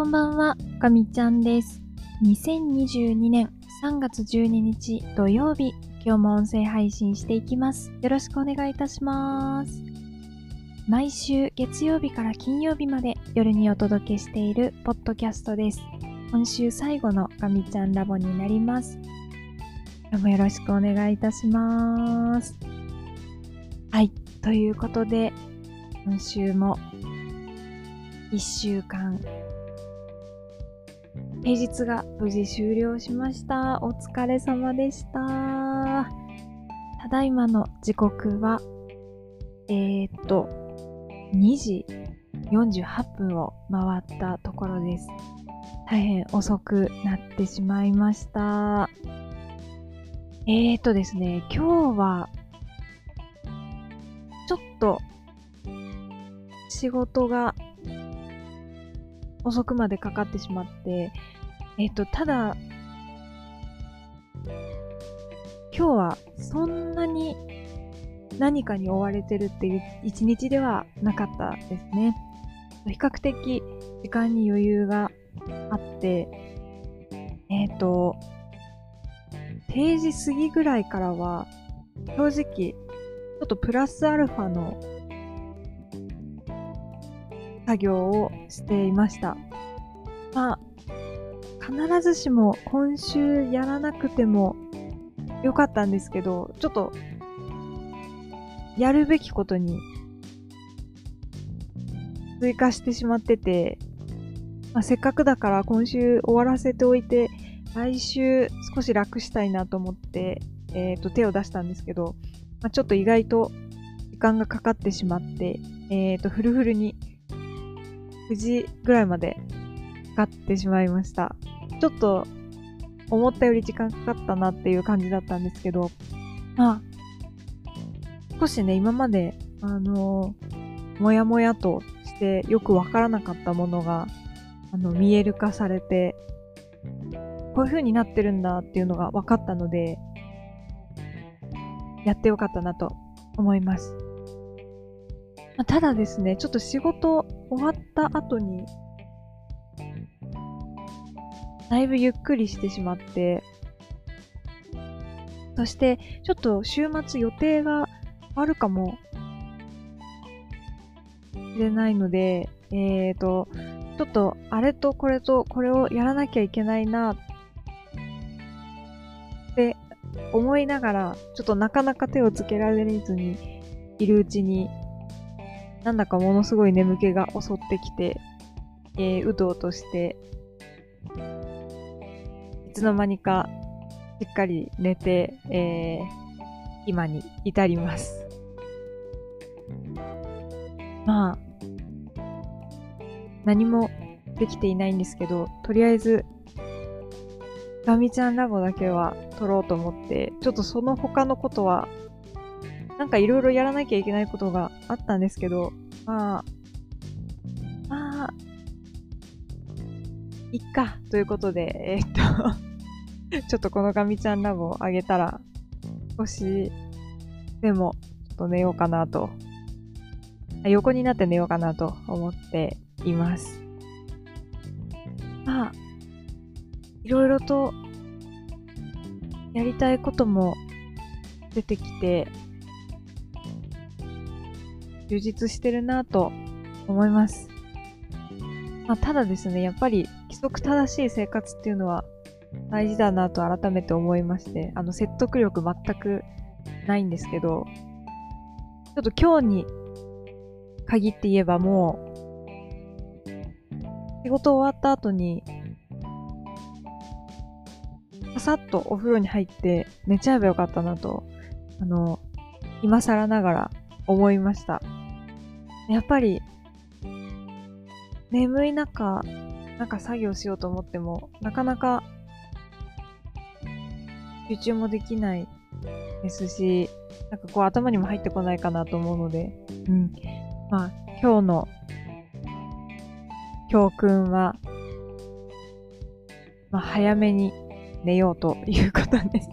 こんばんは、かみちゃんです。2022年3月12日土曜日、今日も音声配信していきます。よろしくお願いいたします。毎週月曜日から金曜日まで夜にお届けしているポッドキャストです。今週最後のかみちゃんラボになります。今日もよろしくお願いいたします。はい、ということで、今週も1週間平日が無事終了しました。お疲れ様でした。ただいまの時刻は、えー、っと、2時48分を回ったところです。大変遅くなってしまいました。えー、っとですね、今日は、ちょっと、仕事が遅くまでかかってしまって、えっと、ただ、今日はそんなに何かに追われてるっていう一日ではなかったですね。比較的時間に余裕があって、えっ、と、定時過ぎぐらいからは、正直、ちょっとプラスアルファの作業をしていました。まあ、必ずしも今週やらなくてもよかったんですけど、ちょっと、やるべきことに追加してしまってて、まあ、せっかくだから今週終わらせておいて、来週少し楽したいなと思って、えっ、と、手を出したんですけど、まあ、ちょっと意外と時間がかかってしまって、えっ、と、フルフルに9時ぐらいまでかかってしまいました。ちょっと思ったより時間かかったなっていう感じだったんですけど、まあ、少しね、今まで、あのもやもやとしてよくわからなかったものが、あの、見える化されて、こういう風になってるんだっていうのが分かったので、やってよかったなと思います。まあただですね、ちょっと仕事終わった後に、だいぶゆっくりしてしまって、そして、ちょっと週末予定があるかもしれないので、えーと、ちょっとあれとこれとこれをやらなきゃいけないなって思いながら、ちょっとなかなか手をつけられずにいるうちに、なんだかものすごい眠気が襲ってきて、えーうとうとして、いつの間にかしっかり寝て、えー今に至ります。まあ、何もできていないんですけど、とりあえず、ガミちゃんラボだけは撮ろうと思って、ちょっとその他のことは、なんかいろいろやらなきゃいけないことがあったんですけど、まあ、いっか、ということで、えーっと、ちょっとこのガミちゃんラボをあげたら、少しでも、ちょっと寝ようかなと、横になって寝ようかなと思っています。まあ、いろいろとやりたいことも出てきて、充実してるなと思います。まあ、ただですね、やっぱり規則正しい生活っていうのは大事だなと改めて思いまして、あの説得力全くないんですけど、ちょっと今日に限って言えばもう、仕事終わった後に、ささっとお風呂に入って寝ちゃえばよかったなと、あの、今更ながら思いました。やっぱり、眠い中、なんか作業しようと思っても、なかなか集中もできないですし、なんかこう頭にも入ってこないかなと思うので、うん。まあ、今日の教訓は、まあ、早めに寝ようということです。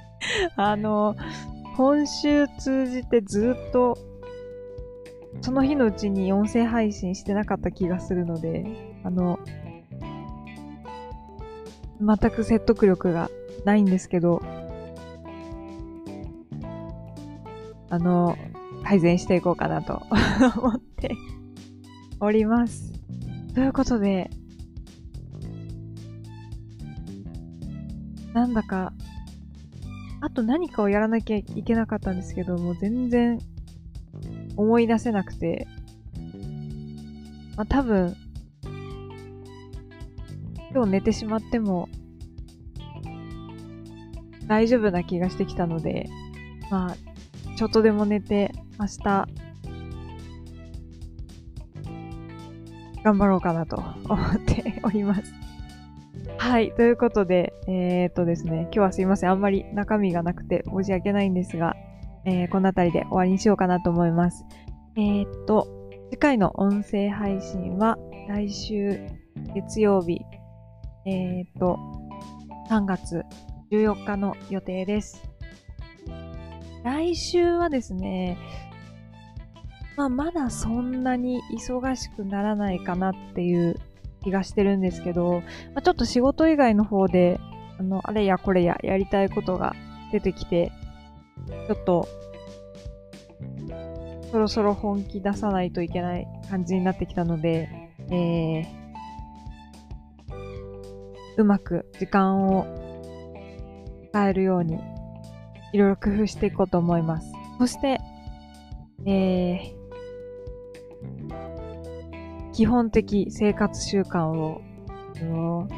あの、今週通じてずっと、その日のうちに音声配信してなかった気がするので、あの、全く説得力がないんですけど、あの、改善していこうかなと思って おります。ということで、なんだか、あと何かをやらなきゃいけなかったんですけど、もう全然思い出せなくて、まあ多分、今日寝てしまっても大丈夫な気がしてきたので、まあ、ちょっとでも寝て明日頑張ろうかなと思って おります。はい。ということで、えー、っとですね、今日はすいません。あんまり中身がなくて申し訳ないんですが、えー、この辺りで終わりにしようかなと思います。えー、っと、次回の音声配信は来週月曜日、えー、っと、3月14日の予定です。来週はですね、まあ、まだそんなに忙しくならないかなっていう気がしてるんですけど、まあ、ちょっと仕事以外の方で、あの、あれやこれややりたいことが出てきて、ちょっと、そろそろ本気出さないといけない感じになってきたので、えー、うまく時間を使えるように、いろいろ工夫していこうと思います。そして、えー、基本的生活習慣を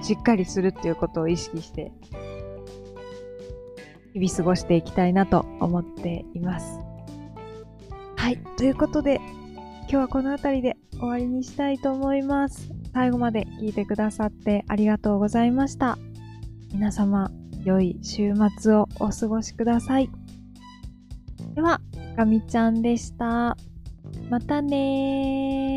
しっかりするっていうことを意識して日々過ごしていきたいなと思っています。はい。ということで、今日はこの辺りで終わりにしたいと思います。最後まで聞いてくださってありがとうございました。皆様、良い週末をお過ごしください。では、かみちゃんでした。またね。